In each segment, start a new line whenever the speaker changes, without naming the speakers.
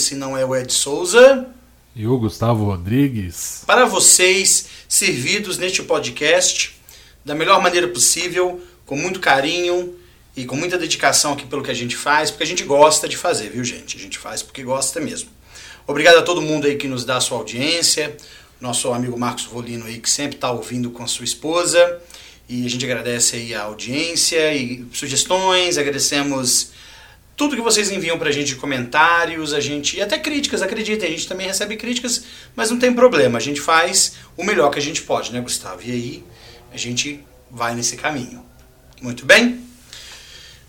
esse não é o Ed Souza.
E o Gustavo Rodrigues.
Para vocês, servidos neste podcast da melhor maneira possível, com muito carinho e com muita dedicação aqui pelo que a gente faz, porque a gente gosta de fazer, viu, gente? A gente faz porque gosta mesmo. Obrigado a todo mundo aí que nos dá a sua audiência, nosso amigo Marcos Volino aí que sempre está ouvindo com a sua esposa. E a gente agradece aí a audiência e sugestões, agradecemos tudo que vocês enviam pra gente de comentários, a gente e até críticas, acreditem, a gente também recebe críticas, mas não tem problema, a gente faz o melhor que a gente pode, né, Gustavo? E aí a gente vai nesse caminho. Muito bem?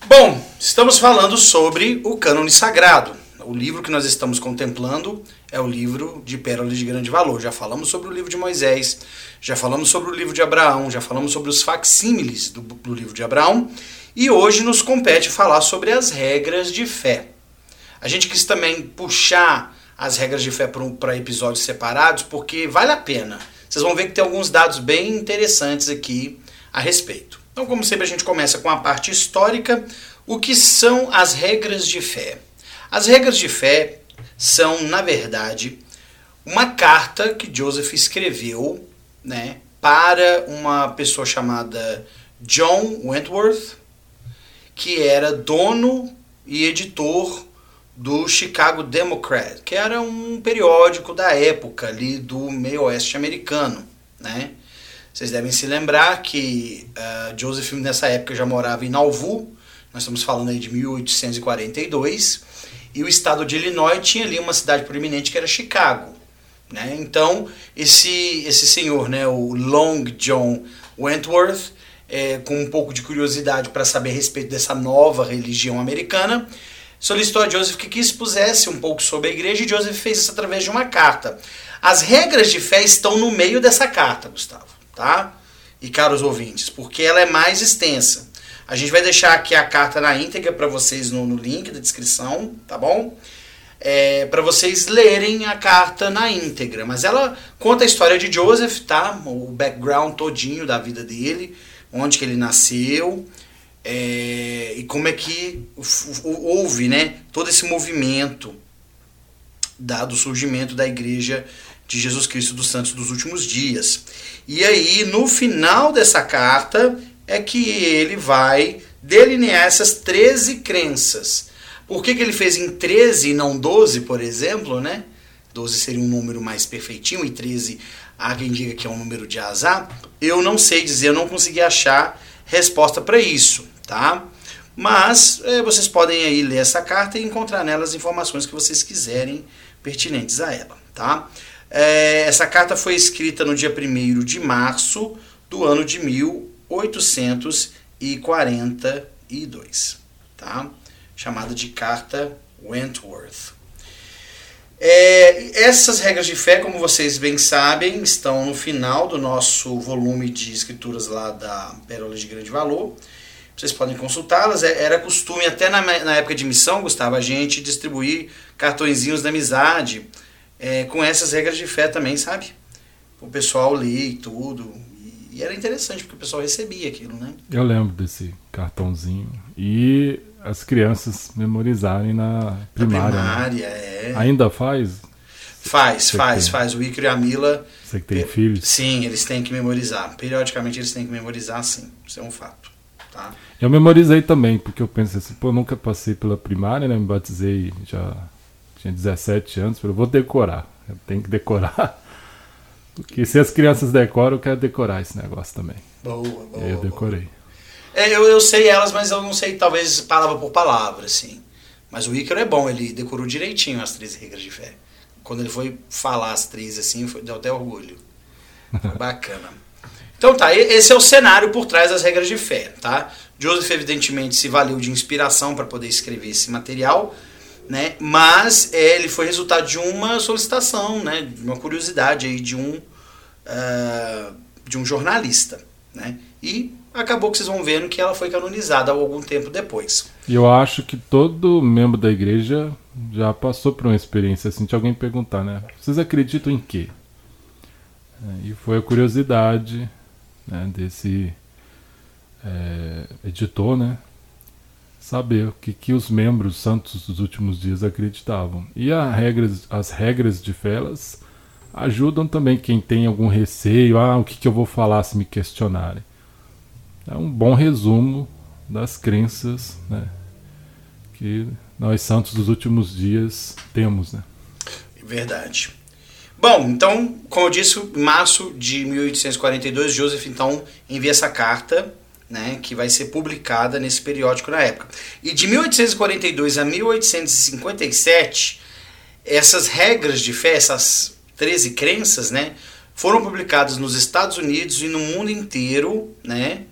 Bom, estamos falando sobre o cânone sagrado. O livro que nós estamos contemplando é o livro de Pérolas de Grande Valor. Já falamos sobre o livro de Moisés, já falamos sobre o livro de Abraão, já falamos sobre os facsímiles do, do livro de Abraão e hoje nos compete falar sobre as regras de fé. A gente quis também puxar as regras de fé para episódios separados, porque vale a pena. Vocês vão ver que tem alguns dados bem interessantes aqui a respeito. Então, como sempre, a gente começa com a parte histórica. O que são as regras de fé? As regras de fé são, na verdade, uma carta que Joseph escreveu né, para uma pessoa chamada John Wentworth, que era dono e editor do Chicago Democrat, que era um periódico da época ali do meio oeste americano, né? Vocês devem se lembrar que uh, Joseph nessa época já morava em Nauvoo, nós estamos falando aí de 1842, e o estado de Illinois tinha ali uma cidade proeminente que era Chicago, né? Então esse esse senhor, né, o Long John Wentworth, é, com um pouco de curiosidade para saber a respeito dessa nova religião americana, solicitou a Joseph que, que expusesse um pouco sobre a igreja e Joseph fez isso através de uma carta. As regras de fé estão no meio dessa carta, Gustavo, tá? E caros ouvintes, porque ela é mais extensa. A gente vai deixar aqui a carta na íntegra para vocês no, no, link da descrição, tá bom? É, para vocês lerem a carta na íntegra. Mas ela conta a história de Joseph, tá? O background todinho da vida dele onde que ele nasceu é, e como é que houve né, todo esse movimento da, do surgimento da igreja de Jesus Cristo dos Santos dos últimos dias. E aí, no final dessa carta, é que ele vai delinear essas 13 crenças. Por que, que ele fez em 13 e não 12, por exemplo, né? 12 seria um número mais perfeitinho e 13 há quem diga que é um número de azar, eu não sei dizer, eu não consegui achar resposta para isso, tá? Mas é, vocês podem aí ler essa carta e encontrar nela as informações que vocês quiserem pertinentes a ela, tá? É, essa carta foi escrita no dia 1 de março do ano de 1842, tá? Chamada de Carta Wentworth. É, essas regras de fé, como vocês bem sabem, estão no final do nosso volume de escrituras lá da Pérola de Grande Valor. Vocês podem consultá-las. É, era costume, até na, na, época de missão, Gustavo, a gente distribuir cartõezinhos da amizade é, com essas regras de fé também, sabe? O pessoal ler e tudo. E, e era interessante, porque o pessoal recebia aquilo, né?
Eu lembro desse cartãozinho. E as crianças memorizarem na primária. Na
primária, né? é.
Ainda faz?
Faz, Você faz, tem... faz. O Icaro e a Mila.
Você que tem filhos?
Sim, eles têm que memorizar. Periodicamente eles têm que memorizar, sim. Isso é um fato. Tá?
Eu memorizei também, porque eu pensei assim, pô, eu nunca passei pela primária, né? Me batizei já tinha 17 anos, falei, vou decorar. Eu tenho que decorar. Porque se as crianças decoram, eu quero decorar esse negócio também.
Boa, boa.
E aí eu decorei. Boa.
É, eu, eu sei elas, mas eu não sei, talvez, palavra por palavra, assim. Mas o Ícaro é bom, ele decorou direitinho as três regras de fé. Quando ele foi falar as três, assim, foi, deu até orgulho. Foi bacana. Então tá, esse é o cenário por trás das regras de fé, tá? Joseph, evidentemente, se valeu de inspiração para poder escrever esse material, né? Mas é, ele foi resultado de uma solicitação, né? De uma curiosidade aí de um, uh, de um jornalista, né? E acabou que vocês vão vendo que ela foi canonizada algum tempo depois.
E eu acho que todo membro da igreja já passou por uma experiência assim de alguém perguntar, né? Vocês acreditam em quê? É, e foi a curiosidade né, desse é, editor, né? saber o que, que os membros santos dos últimos dias acreditavam. E a regras, as regras de fé ajudam também quem tem algum receio, ah, o que, que eu vou falar se me questionarem. É um bom resumo das crenças né, que nós santos dos últimos dias temos. Né?
Verdade. Bom, então, como eu disse, em março de 1842, Joseph então envia essa carta né, que vai ser publicada nesse periódico na época. E de 1842 a 1857, essas regras de fé, essas 13 crenças, né, foram publicadas nos Estados Unidos e no mundo inteiro, né,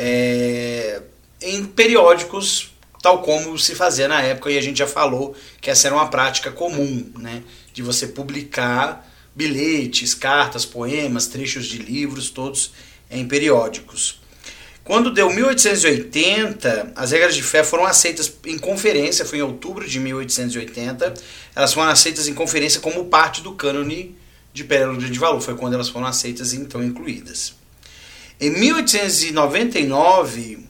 é, em periódicos tal como se fazia na época e a gente já falou que essa era uma prática comum, né, de você publicar bilhetes, cartas, poemas, trechos de livros, todos em periódicos. Quando deu 1880, as regras de fé foram aceitas em conferência, foi em outubro de 1880, elas foram aceitas em conferência como parte do cânone de Pérola de Valor, foi quando elas foram aceitas e então incluídas. Em 1899,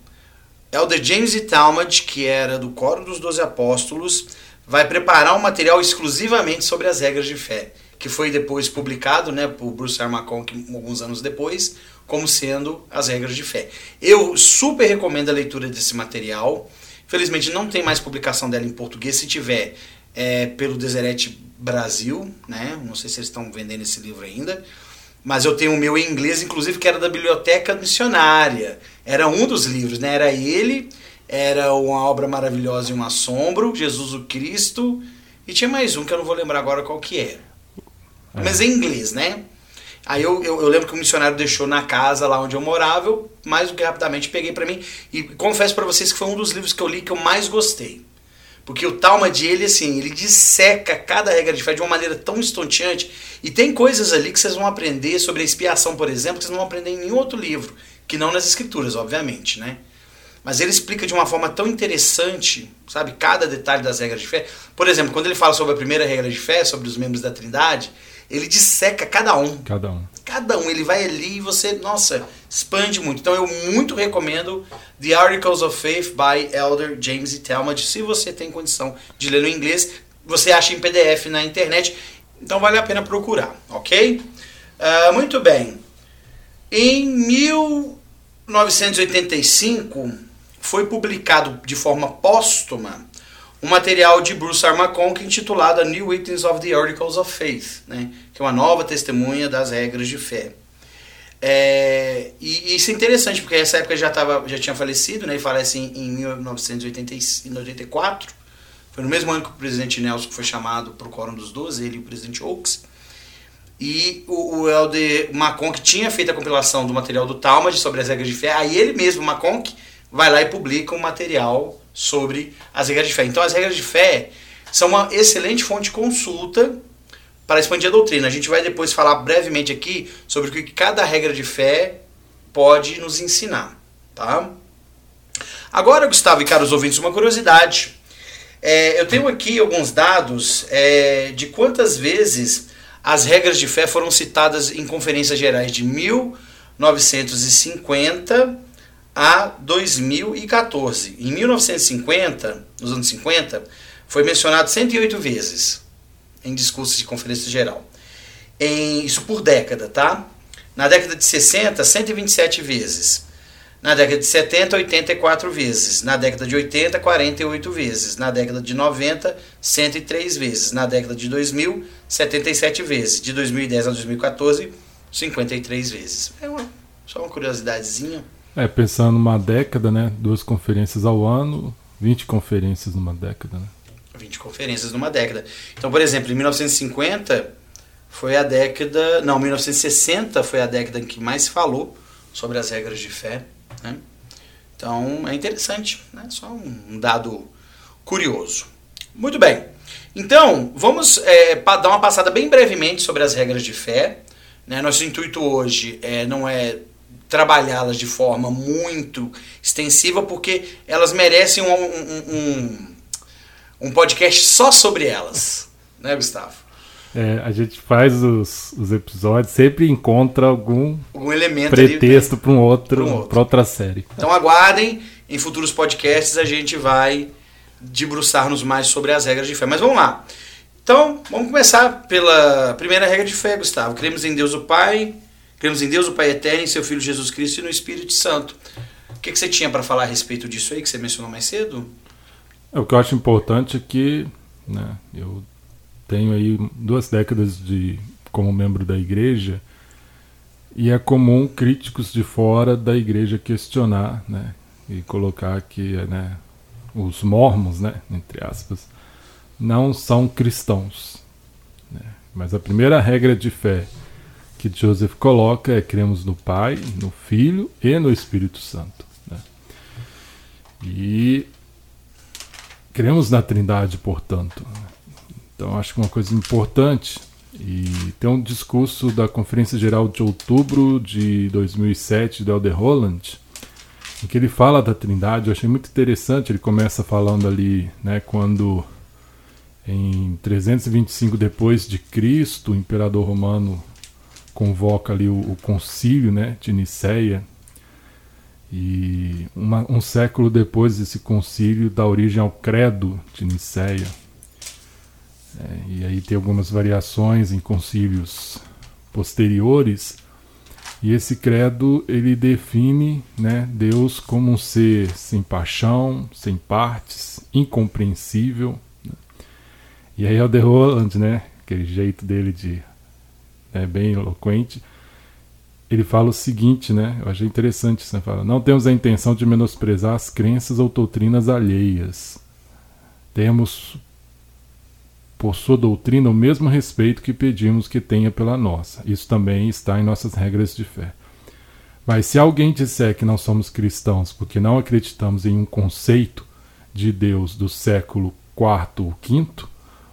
Elder James E. Talmud, que era do Coro dos Doze Apóstolos, vai preparar um material exclusivamente sobre as regras de fé, que foi depois publicado né, por Bruce R. Alguns anos depois, como sendo as regras de fé. Eu super recomendo a leitura desse material. Infelizmente não tem mais publicação dela em português. Se tiver, é pelo Deseret Brasil, né? Não sei se eles estão vendendo esse livro ainda. Mas eu tenho o meu em inglês, inclusive, que era da Biblioteca Missionária. Era um dos livros, né? Era ele, era uma obra maravilhosa e um assombro, Jesus o Cristo, e tinha mais um que eu não vou lembrar agora qual que era. É. Mas em inglês, né? Aí eu, eu, eu, lembro que o missionário deixou na casa lá onde eu morava, eu mais do que rapidamente peguei para mim e confesso para vocês que foi um dos livros que eu li que eu mais gostei. Porque o Talmud, ele assim, ele disseca cada regra de fé de uma maneira tão estonteante e tem coisas ali que vocês vão aprender sobre a expiação, por exemplo, que vocês não vão aprender em nenhum outro livro, que não nas escrituras, obviamente, né? Mas ele explica de uma forma tão interessante, sabe, cada detalhe das regras de fé. Por exemplo, quando ele fala sobre a primeira regra de fé, sobre os membros da Trindade, ele disseca cada um.
Cada um.
Cada um. Ele vai ali e você, nossa, expande muito. Então eu muito recomendo The Articles of Faith by Elder James E. Talmud. Se você tem condição de ler no inglês, você acha em PDF na internet. Então vale a pena procurar, ok? Uh, muito bem. Em 1985 foi publicado de forma póstuma um material de Bruce. McConkie intitulado A New Witness of the Articles of Faith, né? Que é uma nova testemunha das regras de fé. É, e, e, isso é interessante, porque nessa época já, tava, já tinha falecido, né? ele falece em, em 1984, foi no mesmo ano que o presidente Nelson foi chamado para o Quórum dos Doze, ele e o presidente Oaks. E o, o Elder McConkie tinha feito a compilação do material do Talmud sobre as regras de fé, aí ele mesmo, McConkie, vai lá e publica um material sobre as regras de fé. Então, as regras de fé são uma excelente fonte de consulta para expandir a doutrina. A gente vai depois falar brevemente aqui sobre o que cada regra de fé pode nos ensinar, tá? Agora, Gustavo e caros ouvintes, uma curiosidade. É, eu tenho aqui alguns dados é, de quantas vezes as regras de fé foram citadas em conferências gerais de 1950 a 2014. Em 1950, nos anos 50, foi mencionado 108 vezes em discursos de conferência geral. Em, isso por década, tá? Na década de 60, 127 vezes. Na década de 70, 84 vezes. Na década de 80, 48 vezes. Na década de 90, 103 vezes. Na década de 2000, 77 vezes. De 2010 a 2014, 53 vezes. É uma, só uma curiosidadezinha.
É, pensando numa década, né? Duas conferências ao ano, 20 conferências numa década, né?
20 conferências numa década. Então, por exemplo, em 1950 foi a década. Não, 1960 foi a década em que mais se falou sobre as regras de fé. Né? Então é interessante, né? só um dado curioso. Muito bem. Então, vamos é, dar uma passada bem brevemente sobre as regras de fé. Né? Nosso intuito hoje é, não é trabalhá-las de forma muito extensiva, porque elas merecem um, um, um, um podcast só sobre elas, né, Gustavo?
É, a gente faz os, os, episódios, sempre encontra algum,
algum elemento
pretexto para um outro, um outro. outra série.
Então aguardem em futuros podcasts a gente vai debruçar-nos mais sobre as regras de fé. Mas vamos lá. Então, vamos começar pela primeira regra de fé, Gustavo. Cremos em Deus o Pai, cremos em Deus o Pai Eterno, em seu Filho Jesus Cristo e no Espírito Santo. O que, que você tinha para falar a respeito disso aí, que você mencionou mais cedo?
É, o que eu acho importante é que né, eu tenho aí duas décadas de como membro da igreja e é comum críticos de fora da igreja questionar né, e colocar que né, os mormons, né, entre aspas, não são cristãos. Né? Mas a primeira regra de fé que Joseph coloca é cremos no Pai, no Filho e no Espírito Santo. Né? E cremos na Trindade, portanto. Então acho que uma coisa importante e tem um discurso da Conferência Geral de Outubro de 2007 do Elder Holland, em que ele fala da Trindade. Eu achei muito interessante. Ele começa falando ali, né, quando em 325 depois de Cristo, o imperador romano convoca ali o, o concílio, né, de Niceia. E uma, um século depois desse concílio dá origem ao credo de Niceia é, e aí tem algumas variações em concílios posteriores. E esse credo ele define né, Deus como um ser sem paixão, sem partes, incompreensível. E aí o de Roland, né, aquele jeito dele de né, bem eloquente, ele fala o seguinte, né? Eu achei interessante isso. Né, fala, não temos a intenção de menosprezar as crenças ou doutrinas alheias. Temos por sua doutrina o mesmo respeito que pedimos que tenha pela nossa. Isso também está em nossas regras de fé. Mas se alguém disser que não somos cristãos porque não acreditamos em um conceito de Deus do século IV ou V,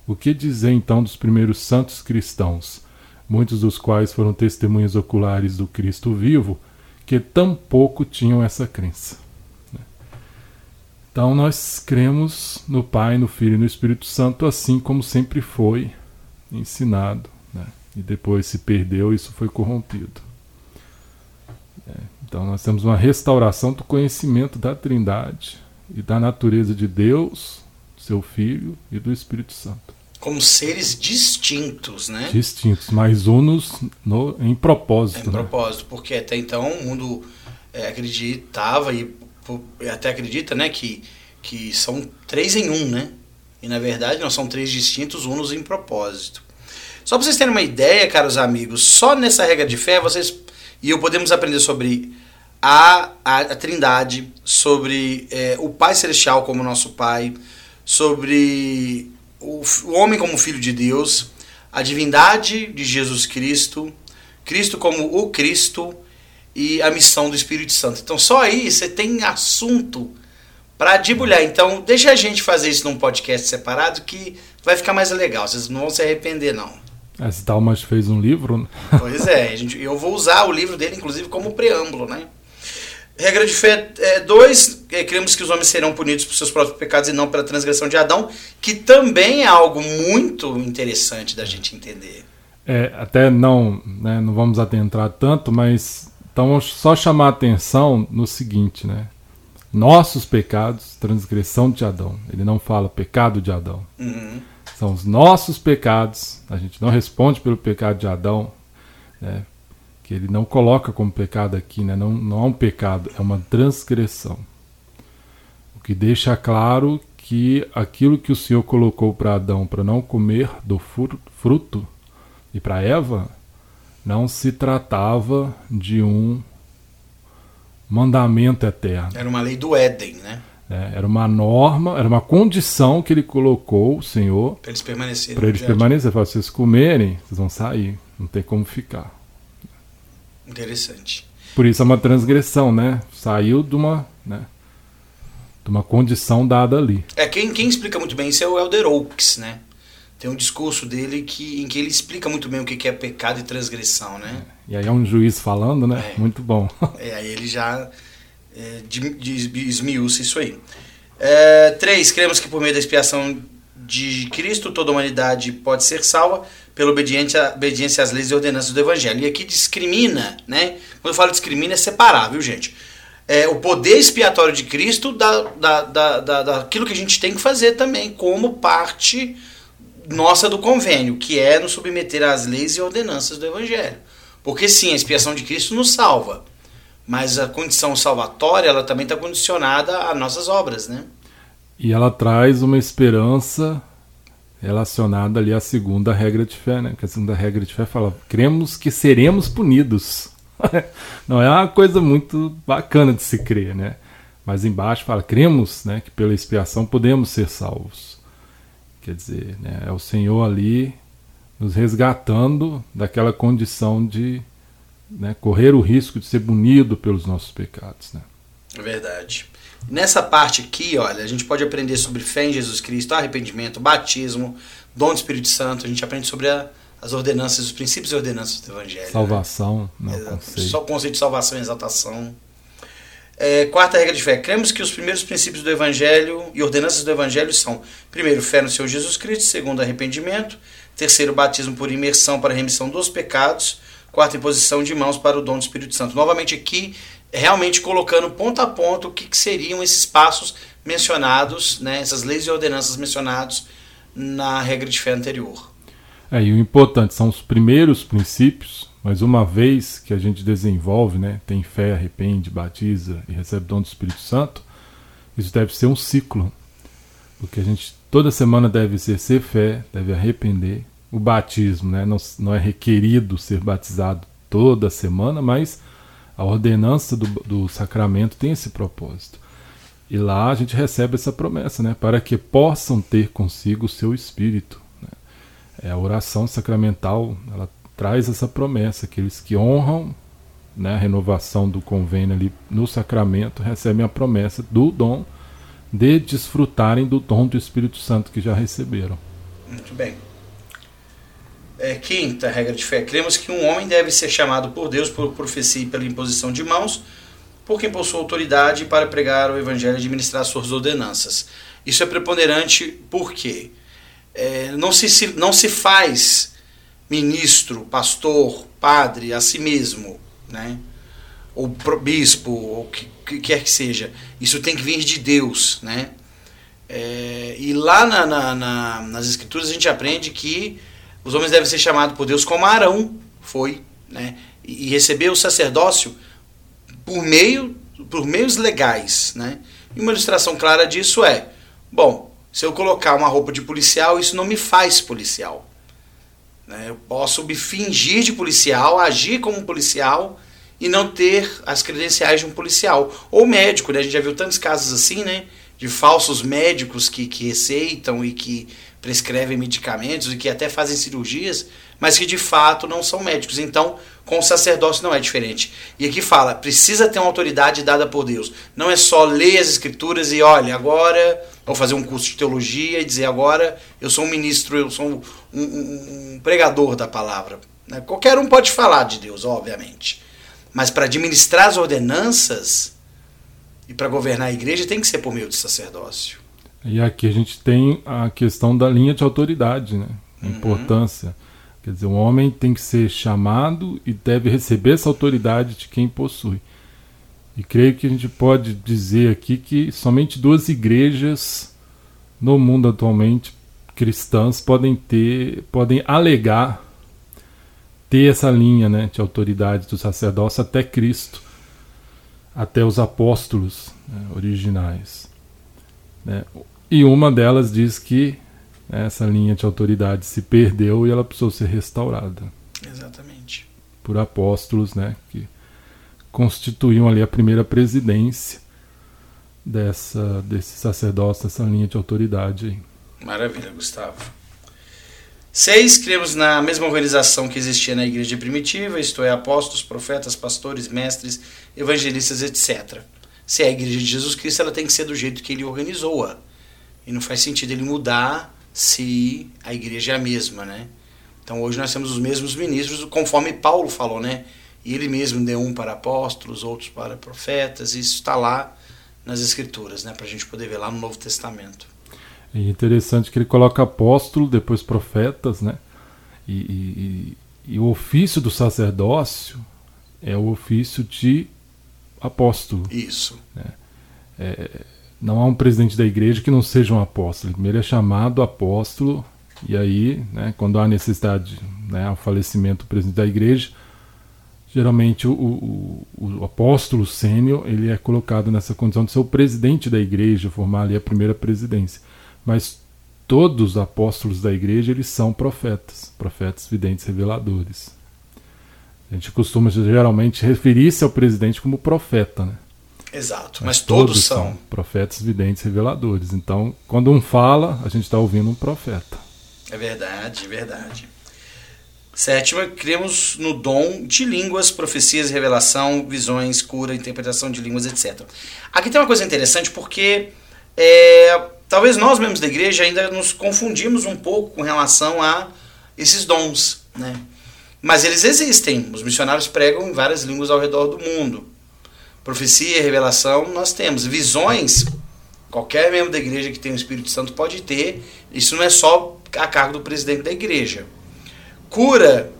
o que dizer então dos primeiros santos cristãos, muitos dos quais foram testemunhas oculares do Cristo vivo, que tampouco tinham essa crença? Então nós cremos no Pai, no Filho e no Espírito Santo, assim como sempre foi ensinado. Né? E depois se perdeu, isso foi corrompido. É, então nós temos uma restauração do conhecimento da Trindade e da natureza de Deus, seu Filho e do Espírito Santo.
Como seres distintos, né?
Distintos, mas unos no, em propósito.
Em né? propósito, porque até então o mundo é, acreditava e até acredita, né, que, que são três em um, né? E na verdade não são três distintos, unos em propósito. Só para vocês terem uma ideia, caros amigos, só nessa regra de fé vocês e eu podemos aprender sobre a, a, a Trindade, sobre é, o Pai Celestial como nosso Pai, sobre o, o homem como filho de Deus, a divindade de Jesus Cristo, Cristo como o Cristo, e a missão do Espírito Santo. Então só aí você tem assunto para debulhar. Então deixa a gente fazer isso num podcast separado que vai ficar mais legal. Vocês não vão se arrepender não.
Esse Dalmas fez um livro.
Pois é, gente, eu vou usar o livro dele inclusive como preâmbulo, né? Regra de fé 2, é, é, cremos que os homens serão punidos por seus próprios pecados e não pela transgressão de Adão, que também é algo muito interessante da gente entender.
É, até não, né, não vamos adentrar tanto, mas então, só chamar a atenção no seguinte, né? Nossos pecados, transgressão de Adão. Ele não fala pecado de Adão. Uhum. São os nossos pecados. A gente não responde pelo pecado de Adão, né? Que ele não coloca como pecado aqui, né? não, não é um pecado, é uma transgressão. O que deixa claro que aquilo que o Senhor colocou para Adão para não comer do fruto e para Eva não se tratava de um mandamento eterno.
Era uma lei do Éden, né?
É, era uma norma, era uma condição que ele colocou, o Senhor,
para eles permanecerem.
Para eles permanecerem. Se vocês comerem, vocês vão sair, não tem como ficar.
Interessante.
Por isso é uma transgressão, né? Saiu de uma, né? De uma condição dada ali.
É, quem, quem explica muito bem isso é o Elder Oaks, né? tem um discurso dele que, em que ele explica muito bem o que é pecado e transgressão, né?
É. E aí é um juiz falando, né? É. Muito bom.
É, aí ele já é, esmiuça isso aí. É, três, cremos que por meio da expiação de Cristo toda a humanidade pode ser salva pela obediência, obediência às leis e ordenanças do Evangelho. E aqui discrimina, né? Quando eu falo discrimina é separar, viu gente? é, o poder expiatório de Cristo da, da, da, da, daquilo que a gente tem que fazer também, como parte nossa do convênio, que é nos submeter às leis e ordenanças do Evangelho. Porque sim, a expiação de Cristo nos salva, mas a condição salvatória ela também está condicionada às nossas obras, né?
E ela traz uma esperança relacionada ali à segunda regra de fé, né? Que a segunda regra de fé fala: cremos que seremos punidos. Não é uma coisa muito bacana de se crer, né? Mas embaixo fala: cremos, né, que pela expiação podemos ser salvos. Quer dizer, né, é o Senhor ali nos resgatando daquela condição de né, correr o risco de ser punido pelos nossos pecados. Né?
É verdade. Nessa parte aqui, olha, a gente pode aprender sobre fé em Jesus Cristo, arrependimento, batismo, dom do Espírito Santo. A gente aprende sobre a, as ordenanças, os princípios e ordenanças do Evangelho.
Salvação, né?
não, conceito. Só o conceito de salvação e exaltação. É, quarta regra de fé. Cremos que os primeiros princípios do Evangelho e ordenanças do Evangelho são: primeiro, fé no Senhor Jesus Cristo, segundo, arrependimento, terceiro, batismo por imersão para a remissão dos pecados, quarta, imposição de mãos para o dom do Espírito Santo. Novamente aqui, realmente colocando ponto a ponto o que, que seriam esses passos mencionados, né, essas leis e ordenanças mencionados na regra de fé anterior.
É, e o importante são os primeiros princípios mas uma vez que a gente desenvolve, né, tem fé, arrepende, batiza e recebe o dom do Espírito Santo, isso deve ser um ciclo. Porque a gente toda semana deve exercer fé, deve arrepender. O batismo né, não, não é requerido ser batizado toda semana, mas a ordenança do, do sacramento tem esse propósito. E lá a gente recebe essa promessa, né, para que possam ter consigo o seu espírito. Né. É, a oração sacramental ela traz essa promessa: aqueles que honram né, a renovação do convênio ali no sacramento recebem a promessa do dom de desfrutarem do dom do Espírito Santo que já receberam.
Muito bem. É, quinta regra de fé: cremos que um homem deve ser chamado por Deus por profecia e pela imposição de mãos, por quem possui autoridade para pregar o evangelho e administrar suas ordenanças. Isso é preponderante porque é, não, se, não se faz ministro, pastor, padre a si mesmo, né? ou bispo, ou que, que, quer que seja. Isso tem que vir de Deus. Né? É, e lá na, na, na, nas Escrituras a gente aprende que os homens devem ser chamados por Deus como Arão foi, né? e, receber o sacerdócio por, meio, por meios legais. Né? E uma ilustração clara disso é: bom, se eu colocar uma roupa de policial, isso não me faz policial. Né? Eu posso me fingir de policial, agir como policial e não ter as credenciais de um policial. Ou médico, né? A gente já viu tantos casos assim, né? De falsos médicos que, que receitam e que prescrevem medicamentos e que até fazem cirurgias, mas que de fato não são médicos. Então, com o sacerdócio não é diferente. E aqui fala, precisa ter uma autoridade dada por Deus. Não é só ler as escrituras e olha, agora vou fazer um curso de teologia e dizer agora eu sou um ministro, eu sou um, um, um pregador da palavra. Né? Qualquer um pode falar de Deus, obviamente. Mas para administrar as ordenanças e para governar a igreja tem que ser por meio do sacerdócio.
E aqui a gente tem a questão da linha de autoridade, né? A uhum. importância. Quer dizer, um homem tem que ser chamado e deve receber essa autoridade de quem possui. E creio que a gente pode dizer aqui que somente duas igrejas no mundo atualmente cristãs podem ter, podem alegar ter essa linha né, de autoridade do sacerdócio até Cristo, até os apóstolos né, originais. Né? E uma delas diz que essa linha de autoridade se perdeu e ela precisou ser restaurada.
Exatamente.
Por apóstolos, né, que constituíam ali a primeira presidência dessa desse sacerdócio, dessa linha de autoridade.
Maravilha, Gustavo. Seis, cremos na mesma organização que existia na igreja primitiva, isto é, apóstolos, profetas, pastores, mestres, evangelistas, etc. Se é a igreja de Jesus Cristo, ela tem que ser do jeito que ele organizou-a. E não faz sentido ele mudar se a igreja é a mesma, né? Então hoje nós temos os mesmos ministros, conforme Paulo falou, né? E ele mesmo deu um para apóstolos, outros para profetas, e isso está lá nas escrituras, né? Para a gente poder ver lá no Novo Testamento.
É interessante que ele coloca apóstolo, depois profetas, né? E, e, e o ofício do sacerdócio é o ofício de apóstolo.
Isso.
É, não há um presidente da igreja que não seja um apóstolo. Primeiro é chamado apóstolo, e aí, né, quando há necessidade, né, falecimento do presidente da igreja, geralmente o, o, o apóstolo sênior ele é colocado nessa condição de ser o presidente da igreja, formar ali a primeira presidência. Mas todos os apóstolos da igreja eles são profetas, profetas, videntes, reveladores. A gente costuma geralmente referir-se ao presidente como profeta, né?
Exato, mas, mas todos, todos são. são
profetas, videntes, reveladores. Então, quando um fala, a gente está ouvindo um profeta.
É verdade, é verdade. Sétima, cremos no dom de línguas, profecias, revelação, visões, cura, interpretação de línguas, etc. Aqui tem uma coisa interessante porque é, talvez nós mesmos da igreja ainda nos confundimos um pouco com relação a esses dons, né? Mas eles existem. Os missionários pregam em várias línguas ao redor do mundo. Profecia, revelação, nós temos. Visões, qualquer membro da igreja que tem o Espírito Santo pode ter. Isso não é só a cargo do presidente da igreja. Cura,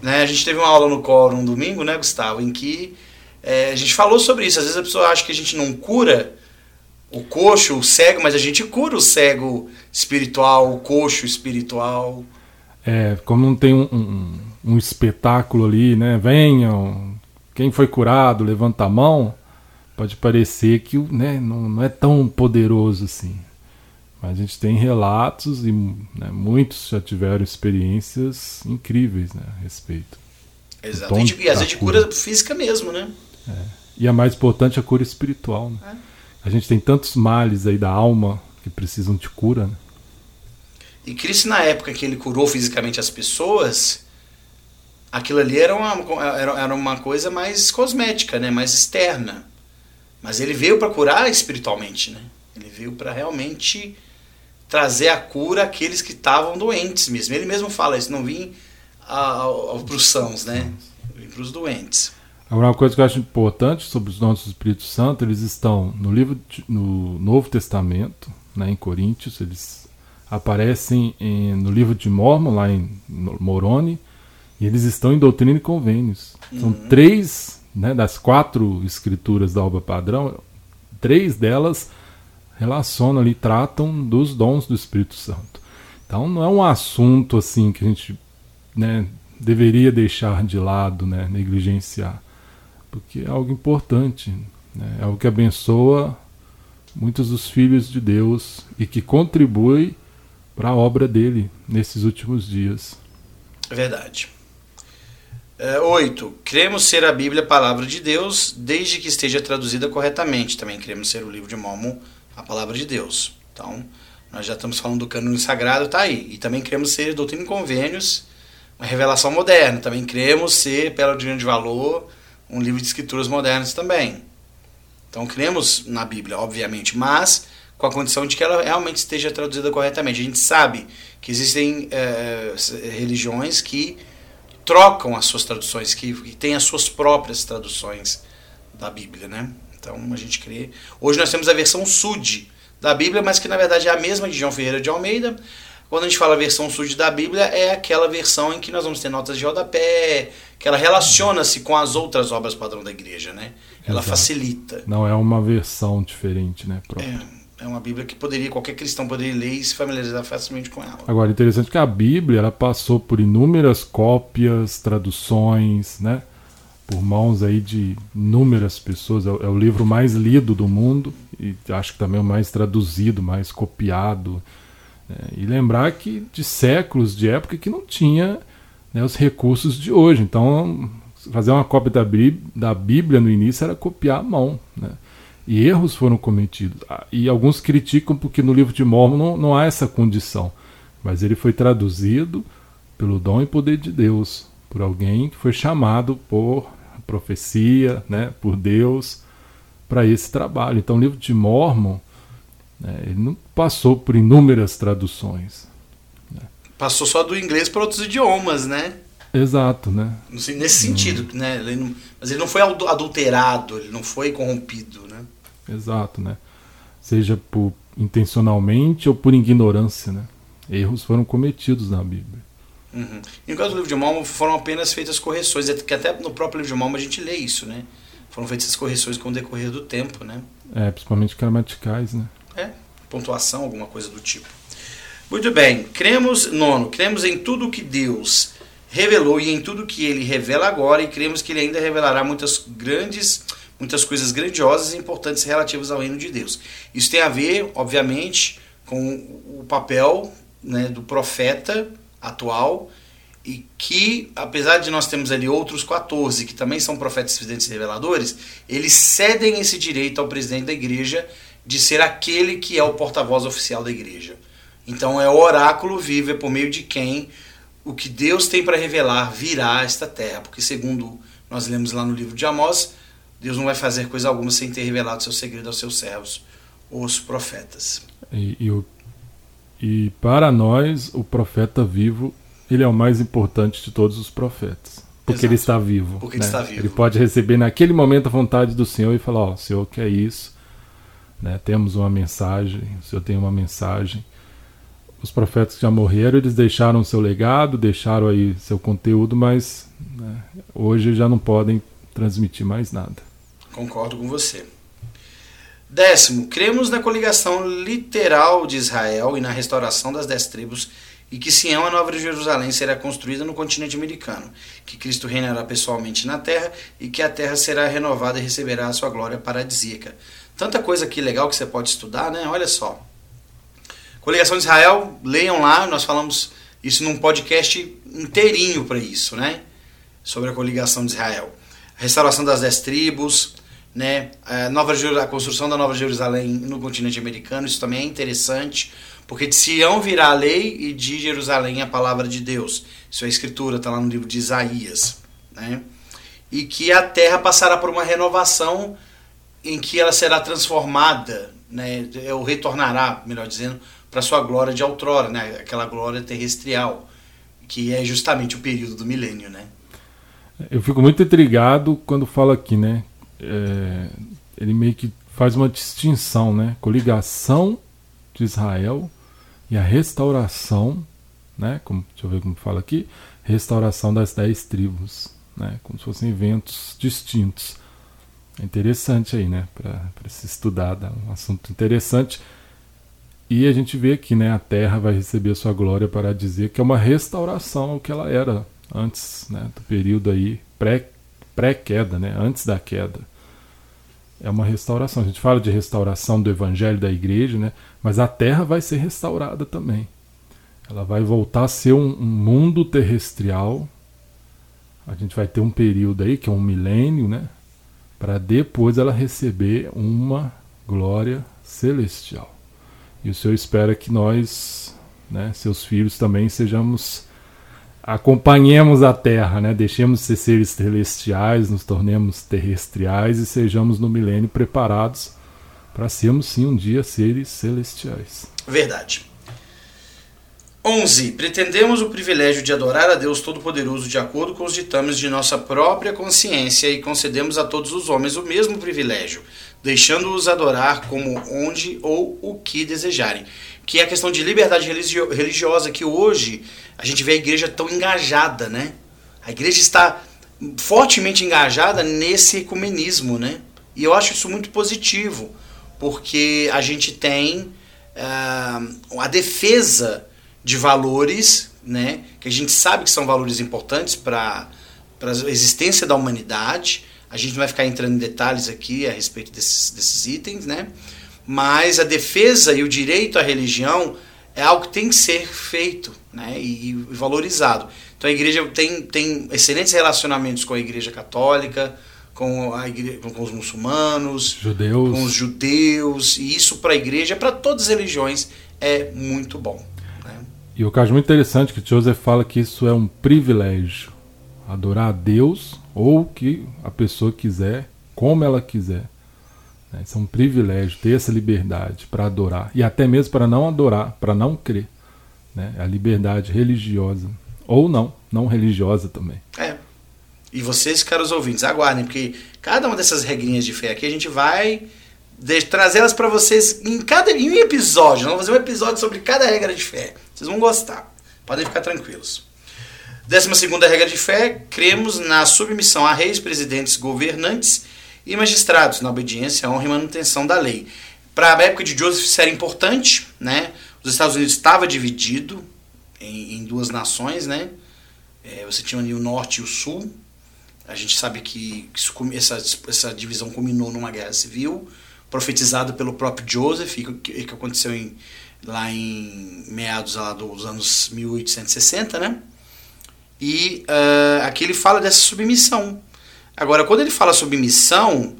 né? A gente teve uma aula no coro um domingo, né, Gustavo, em que é, a gente falou sobre isso. Às vezes a pessoa acha que a gente não cura o coxo, o cego, mas a gente cura o cego espiritual, o coxo espiritual.
É, como não tem um, um, um espetáculo ali, né? Venham, quem foi curado, levanta a mão. Pode parecer que né, não, não é tão poderoso assim. Mas a gente tem relatos e né, muitos já tiveram experiências incríveis né, a respeito.
Exato. E, às vezes de cura física mesmo, né?
É. E a mais importante, a cura espiritual. Né? É. A gente tem tantos males aí da alma que precisam de cura. Né?
E Cristo, na época que ele curou fisicamente as pessoas, aquilo ali era uma, era, uma coisa mais cosmética, né? mais externa. Mas ele veio para curar espiritualmente. Né? Ele veio para realmente trazer a cura àqueles que estavam doentes mesmo. Ele mesmo fala isso, não vim para os sãos, né? Vim para os doentes.
Agora, uma coisa que eu acho importante sobre os dons do Espírito Santo, eles estão no livro de, no Novo Testamento, né, em Coríntios, eles aparecem em, no livro de Mormon, lá em Moroni, e eles estão em Doutrina e Convênios. São uhum. três né, das quatro escrituras da obra padrão, três delas relacionam ali, tratam dos dons do Espírito Santo. Então não é um assunto assim que a gente né, deveria deixar de lado, né, negligenciar, porque é algo importante, né, é algo que abençoa muitos dos filhos de Deus e que contribui para a obra dele nesses últimos dias.
É verdade. É, oito. Cremos ser a Bíblia a palavra de Deus, desde que esteja traduzida corretamente. Também cremos ser o livro de Mormon a palavra de Deus. Então, nós já estamos falando do cânone sagrado, está aí. E também cremos ser doutrina e convênios, uma revelação moderna. Também cremos ser, pela doutrina de valor, um livro de escrituras modernas também. Então, cremos na Bíblia, obviamente, mas com a condição de que ela realmente esteja traduzida corretamente. A gente sabe que existem é, religiões que trocam as suas traduções, que, que têm as suas próprias traduções da Bíblia, né? Então a gente crê. Hoje nós temos a versão Sud da Bíblia, mas que na verdade é a mesma de João Ferreira de Almeida. Quando a gente fala versão Sud da Bíblia, é aquela versão em que nós vamos ter notas de rodapé, que ela relaciona-se com as outras obras padrão da igreja, né? Ela Exato. facilita.
Não é uma versão diferente, né?
É, é uma Bíblia que poderia qualquer cristão poderia ler e se familiarizar facilmente com ela.
Agora, interessante que a Bíblia ela passou por inúmeras cópias, traduções, né? por mãos aí de inúmeras pessoas. É, é, o livro mais lido do mundo e acho que também o mais traduzido, mais copiado. Né? E lembrar que de séculos, de época que não tinha né, os recursos de hoje. Então, fazer uma cópia da Bíblia, da Bíblia no início era copiar à mão. Né? E erros foram cometidos. Ah, e alguns criticam porque no livro de Mormon não, não há essa condição. Mas ele foi traduzido pelo dom e poder de Deus por alguém que foi chamado por profecia, né, por Deus, para esse trabalho. Então, o livro de Mormon né, ele não passou por inúmeras traduções.
Né. Passou só do inglês para outros idiomas, né?
Exato, né?
Nesse sentido, hum. né? Ele não, mas ele não foi adulterado, ele não foi corrompido, né?
Exato, né? Seja por intencionalmente ou por ignorância, né? Erros foram cometidos na Bíblia.
Uhum. Enquanto o livro de Mormon foram apenas feitas correções, é que até no próprio livro de Mormon a gente lê isso, né? foram feitas essas correções com o decorrer do tempo, né?
É, principalmente gramaticais, né?
É, pontuação, alguma coisa do tipo. Muito bem, cremos, nono, cremos em tudo que Deus revelou e em tudo que ele revela agora e cremos que ele ainda revelará muitas grandes, muitas coisas grandiosas e importantes relativas ao reino de Deus. Isso tem a ver, obviamente, com o papel né, do profeta atual e que, apesar de nós termos ali outros 14 que também são profetas, videntes e reveladores, eles cedem esse direito ao presidente da igreja de ser aquele que é o porta-voz oficial da igreja. Então é o oráculo vivo, é por meio de quem o que Deus tem para revelar virá a esta terra, porque segundo nós lemos lá no livro de Amós, Deus não vai fazer coisa alguma sem ter revelado seu segredo aos seus servos, os profetas.
E, e, o, e para nós, o profeta vivo, ele é o mais importante de todos os profetas. Porque Exato. ele está vivo.
Porque
né?
ele está vivo.
Ele pode receber naquele momento a vontade do Senhor e falar: Ó, oh, o Senhor quer isso, né? temos uma mensagem, o Senhor tem uma mensagem os profetas que já morreram, eles deixaram seu legado, deixaram aí seu conteúdo, mas né, hoje já não podem transmitir mais nada.
Concordo com você. Décimo, cremos na coligação literal de Israel e na restauração das dez tribos e que Sião, a Nova Jerusalém, será construída no continente americano, que Cristo reinará pessoalmente na terra e que a terra será renovada e receberá a sua glória paradisíaca. Tanta coisa aqui legal que você pode estudar, né? Olha só. Coligação de Israel, leiam lá, nós falamos isso num podcast inteirinho para isso, né? Sobre a coligação de Israel. Restauração das dez tribos, né? A, nova, a construção da Nova Jerusalém no continente americano, isso também é interessante, porque de Sião virá a lei e de Jerusalém a palavra de Deus. Isso é escritura, está lá no livro de Isaías, né? E que a terra passará por uma renovação em que ela será transformada, né? Ou retornará, melhor dizendo, para sua glória de outrora, né? Aquela glória terrestrial, que é justamente o período do milênio, né?
Eu fico muito intrigado quando fala aqui, né? É, ele meio que faz uma distinção, né? Coligação de Israel e a restauração, né? Como, deixa eu ver como fala aqui, restauração das dez tribos, né? Como se fossem eventos distintos. É interessante aí, né? Para se estudar, um assunto interessante. E a gente vê que né, a terra vai receber sua glória para dizer que é uma restauração ao que ela era antes né, do período aí pré-queda, né, antes da queda. É uma restauração. A gente fala de restauração do evangelho da igreja, né, mas a terra vai ser restaurada também. Ela vai voltar a ser um, um mundo terrestrial. A gente vai ter um período aí, que é um milênio, né, para depois ela receber uma glória celestial. E o Senhor espera que nós, né, seus filhos, também sejamos acompanhemos a terra, né? Deixemos de ser seres celestiais, nos tornemos terrestriais e sejamos no milênio preparados para sermos sim um dia seres celestiais.
Verdade. 11. Pretendemos o privilégio de adorar a Deus Todo-Poderoso de acordo com os ditames de nossa própria consciência e concedemos a todos os homens o mesmo privilégio, deixando-os adorar como onde ou o que desejarem. Que é a questão de liberdade religiosa, que hoje a gente vê a igreja tão engajada, né? A igreja está fortemente engajada nesse ecumenismo, né? E eu acho isso muito positivo, porque a gente tem uh, a defesa de valores, né, que a gente sabe que são valores importantes para a existência da humanidade. A gente não vai ficar entrando em detalhes aqui a respeito desses, desses itens, né? Mas a defesa e o direito à religião é algo que tem que ser feito né? e, e valorizado. Então a igreja tem, tem excelentes relacionamentos com a igreja católica, com, a igreja, com os muçulmanos,
judeus.
com os judeus, e isso para a igreja, para todas as religiões, é muito bom.
E o caso muito interessante que Joseph fala que isso é um privilégio. Adorar a Deus ou que a pessoa quiser, como ela quiser. Né? Isso é um privilégio, ter essa liberdade para adorar. E até mesmo para não adorar, para não crer. Né? A liberdade religiosa. Ou não, não religiosa também.
É. E vocês, caros ouvintes, aguardem, porque cada uma dessas regrinhas de fé aqui a gente vai trazê-las para vocês em cada em um episódio. Nós vamos fazer um episódio sobre cada regra de fé. Vocês vão gostar. Podem ficar tranquilos. Décima segunda regra de fé, cremos na submissão a reis, presidentes, governantes e magistrados, na obediência, honra e manutenção da lei. Para a época de Joseph isso era importante, né? Os Estados Unidos estava dividido em, em duas nações, né? É, você tinha ali o norte e o sul. A gente sabe que isso, essa, essa divisão culminou numa guerra civil, profetizada pelo próprio Joseph, que, que aconteceu em, lá em meados lá dos anos 1860, né? E uh, aqui ele fala dessa submissão. Agora, quando ele fala submissão,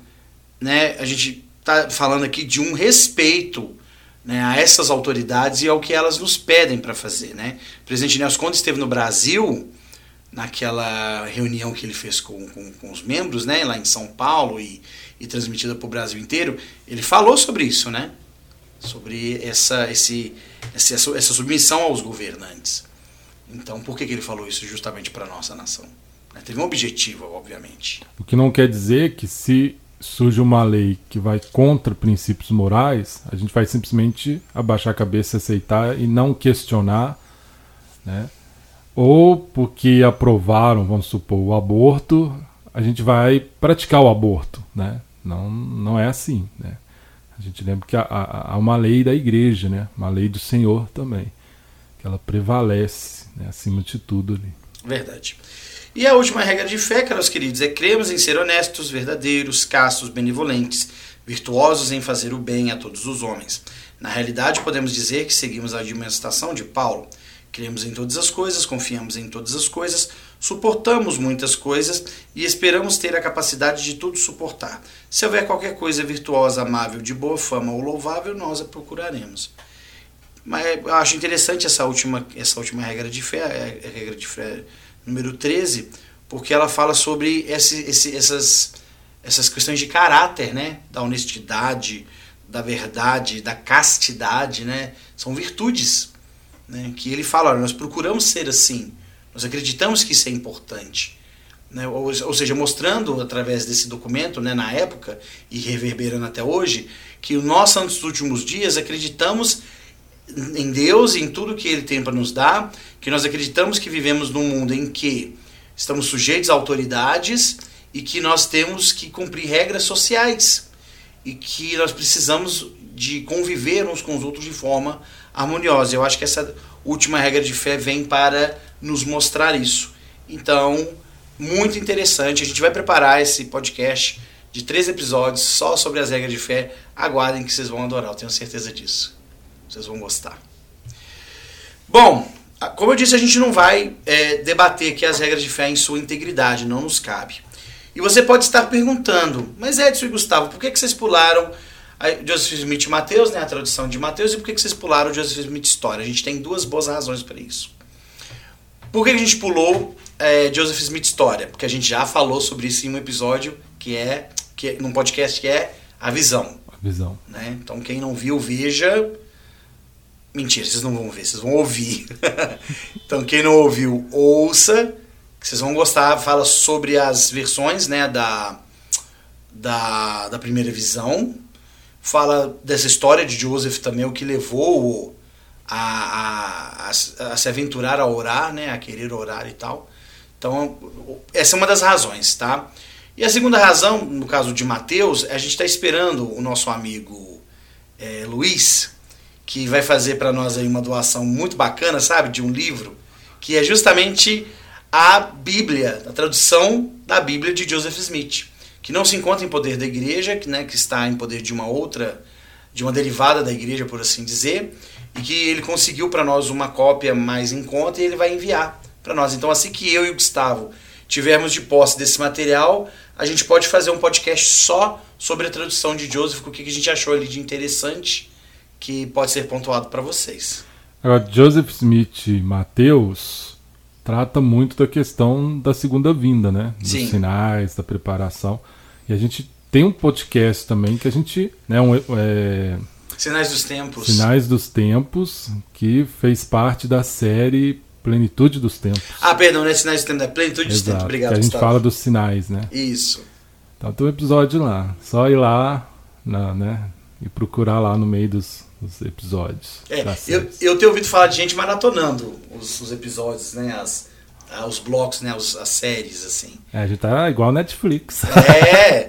né, a gente está falando aqui de um respeito né, a essas autoridades e ao que elas nos pedem para fazer. Né? O presidente Nelson, quando esteve no Brasil, naquela reunião que ele fez com, com, com os membros, né, lá em São Paulo e, e transmitida para o Brasil inteiro, ele falou sobre isso, né? sobre essa, esse, essa, essa submissão aos governantes. Então, por que, que ele falou isso justamente para a nossa nação? Né, teve um objetivo, obviamente.
O que não quer dizer que se surge uma lei que vai contra princípios morais, a gente vai simplesmente abaixar a cabeça, aceitar e não questionar, né? Ou porque aprovaram, vamos supor, o aborto, a gente vai praticar o aborto, né? Não, não é assim, né? A gente lembra que há, há uma lei da igreja, né? Uma lei do Senhor também, que ela prevalece né? acima de tudo ali.
Verdade. E a última regra de fé, caros queridos, é cremos em ser honestos, verdadeiros, castos, benevolentes, virtuosos em fazer o bem a todos os homens. Na realidade, podemos dizer que seguimos a administração de Paulo. Cremos em todas as coisas, confiamos em todas as coisas, suportamos muitas coisas e esperamos ter a capacidade de tudo suportar. Se houver qualquer coisa virtuosa, amável, de boa fama ou louvável, nós a procuraremos. Mas eu acho interessante essa última, essa última regra de fé, a regra de fé número 13, porque ela fala sobre esse, esse, essas, essas questões de caráter, né? Da honestidade, da verdade, da castidade, né? São virtudes, né? Que ele fala, nós procuramos ser assim, nós acreditamos que isso é importante. Né? Ou, ou, seja, mostrando através desse documento, né, na época, e reverberando até hoje, que nós, nos últimos dias, acreditamos em Deus e em tudo que Ele tem para nos dar, que nós acreditamos que vivemos num mundo em que estamos sujeitos a autoridades e que nós temos que cumprir regras sociais e que nós precisamos de conviver uns com os outros de forma harmoniosa. Eu acho que essa última regra de fé vem para nos mostrar isso. Então, muito interessante. A gente vai preparar esse podcast de três episódios só sobre as regras de fé. Aguardem que vocês vão adorar, eu tenho certeza disso. Vocês vão gostar. Bom, como eu disse, a gente não vai é, debater aqui as regras de fé em sua integridade, não nos cabe. E você pode estar perguntando, mas Edson e Gustavo, por que, que vocês pularam Joseph Smith e Mateus, né, a tradução de Mateus, e por que, que vocês pularam Joseph Smith História? A gente tem duas boas razões para isso. Por que a gente pulou é, Joseph Smith História? Porque a gente já falou sobre isso em um episódio que é, que é num podcast que é A Visão.
A Visão.
Né? Então quem não viu, veja Mentira, vocês não vão ver, vocês vão ouvir. então, quem não ouviu, ouça, que vocês vão gostar. Fala sobre as versões né, da, da, da primeira visão. Fala dessa história de Joseph também, o que levou a, a, a, a se aventurar a orar, né, a querer orar e tal. Então, essa é uma das razões, tá? E a segunda razão, no caso de Mateus, a gente está esperando o nosso amigo é, Luiz, que vai fazer para nós aí uma doação muito bacana, sabe, de um livro, que é justamente a Bíblia, a tradução da Bíblia de Joseph Smith, que não se encontra em poder da igreja, que, né, que está em poder de uma outra, de uma derivada da igreja, por assim dizer, e que ele conseguiu para nós uma cópia mais em conta e ele vai enviar para nós. Então, assim que eu e o Gustavo tivermos de posse desse material, a gente pode fazer um podcast só sobre a tradução de Joseph, o que a gente achou ali de interessante que pode ser pontuado para vocês.
Agora, Joseph Smith Mateus trata muito da questão da segunda vinda, né? Dos Sim. sinais, da preparação. E a gente tem um podcast também que a gente. Né, um, é,
Sinais dos Tempos.
Sinais dos Tempos, que fez parte da série Plenitude dos Tempos.
Ah, perdão, não é Sinais dos Tempos, é Plenitude Exato, dos Tempos. Obrigado,
que a gente Gustavo. fala dos sinais, né?
Isso.
Então tem um episódio lá. Só ir lá na, né, e procurar lá no meio dos, os episódios.
É, eu, eu tenho ouvido falar de gente maratonando os, os episódios, né? As, os blocos, né? Os, as séries, assim.
É, a gente tá igual Netflix.
É!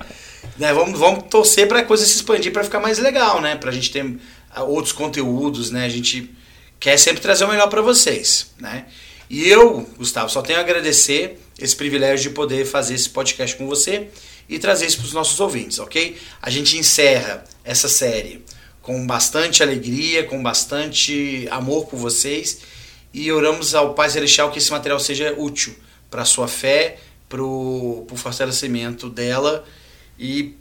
né, vamos, vamos torcer para a coisa se expandir para ficar mais legal, né? Para a gente ter ah, outros conteúdos, né? A gente quer sempre trazer o melhor para vocês, né? E eu, Gustavo, só tenho a agradecer esse privilégio de poder fazer esse podcast com você e trazer isso para os nossos ouvintes, ok? A gente encerra essa série com bastante alegria, com bastante amor por vocês e oramos ao Pai Celestial que esse material seja útil para a sua fé, para o fortalecimento dela e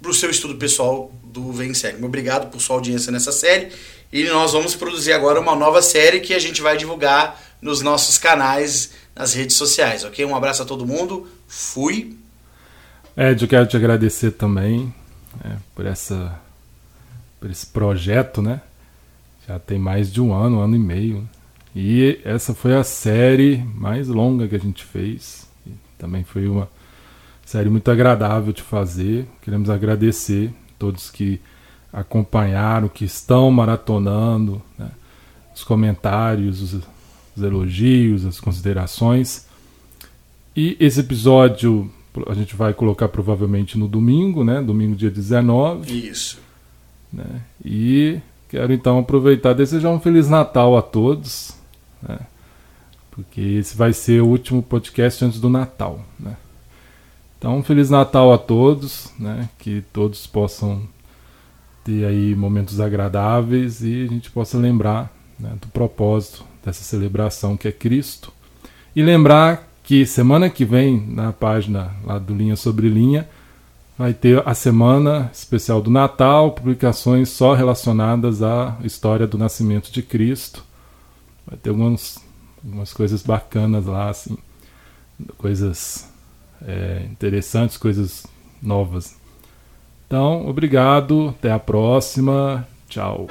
para o seu estudo pessoal do Vem Série. Obrigado por sua audiência nessa série e nós vamos produzir agora uma nova série que a gente vai divulgar nos nossos canais, nas redes sociais, ok? Um abraço a todo mundo, fui!
Ed, eu quero te agradecer também né, por, essa, por esse projeto, né? Já tem mais de um ano, um ano e meio. E essa foi a série mais longa que a gente fez. E também foi uma série muito agradável de fazer. Queremos agradecer todos que acompanharam, que estão maratonando, né? os comentários, os, os elogios, as considerações. E esse episódio a gente vai colocar provavelmente no domingo, né? Domingo, dia 19.
Isso.
Né? E quero então aproveitar e desejar um Feliz Natal a todos, né? Porque esse vai ser o último podcast antes do Natal, né? Então, um Feliz Natal a todos, né? Que todos possam ter aí momentos agradáveis e a gente possa lembrar né, do propósito dessa celebração que é Cristo. E lembrar que semana que vem, na página lá do Linha Sobre Linha, vai ter a semana especial do Natal, publicações só relacionadas à história do nascimento de Cristo. Vai ter algumas, algumas coisas bacanas lá, assim, coisas é, interessantes, coisas novas. Então, obrigado, até a próxima, tchau.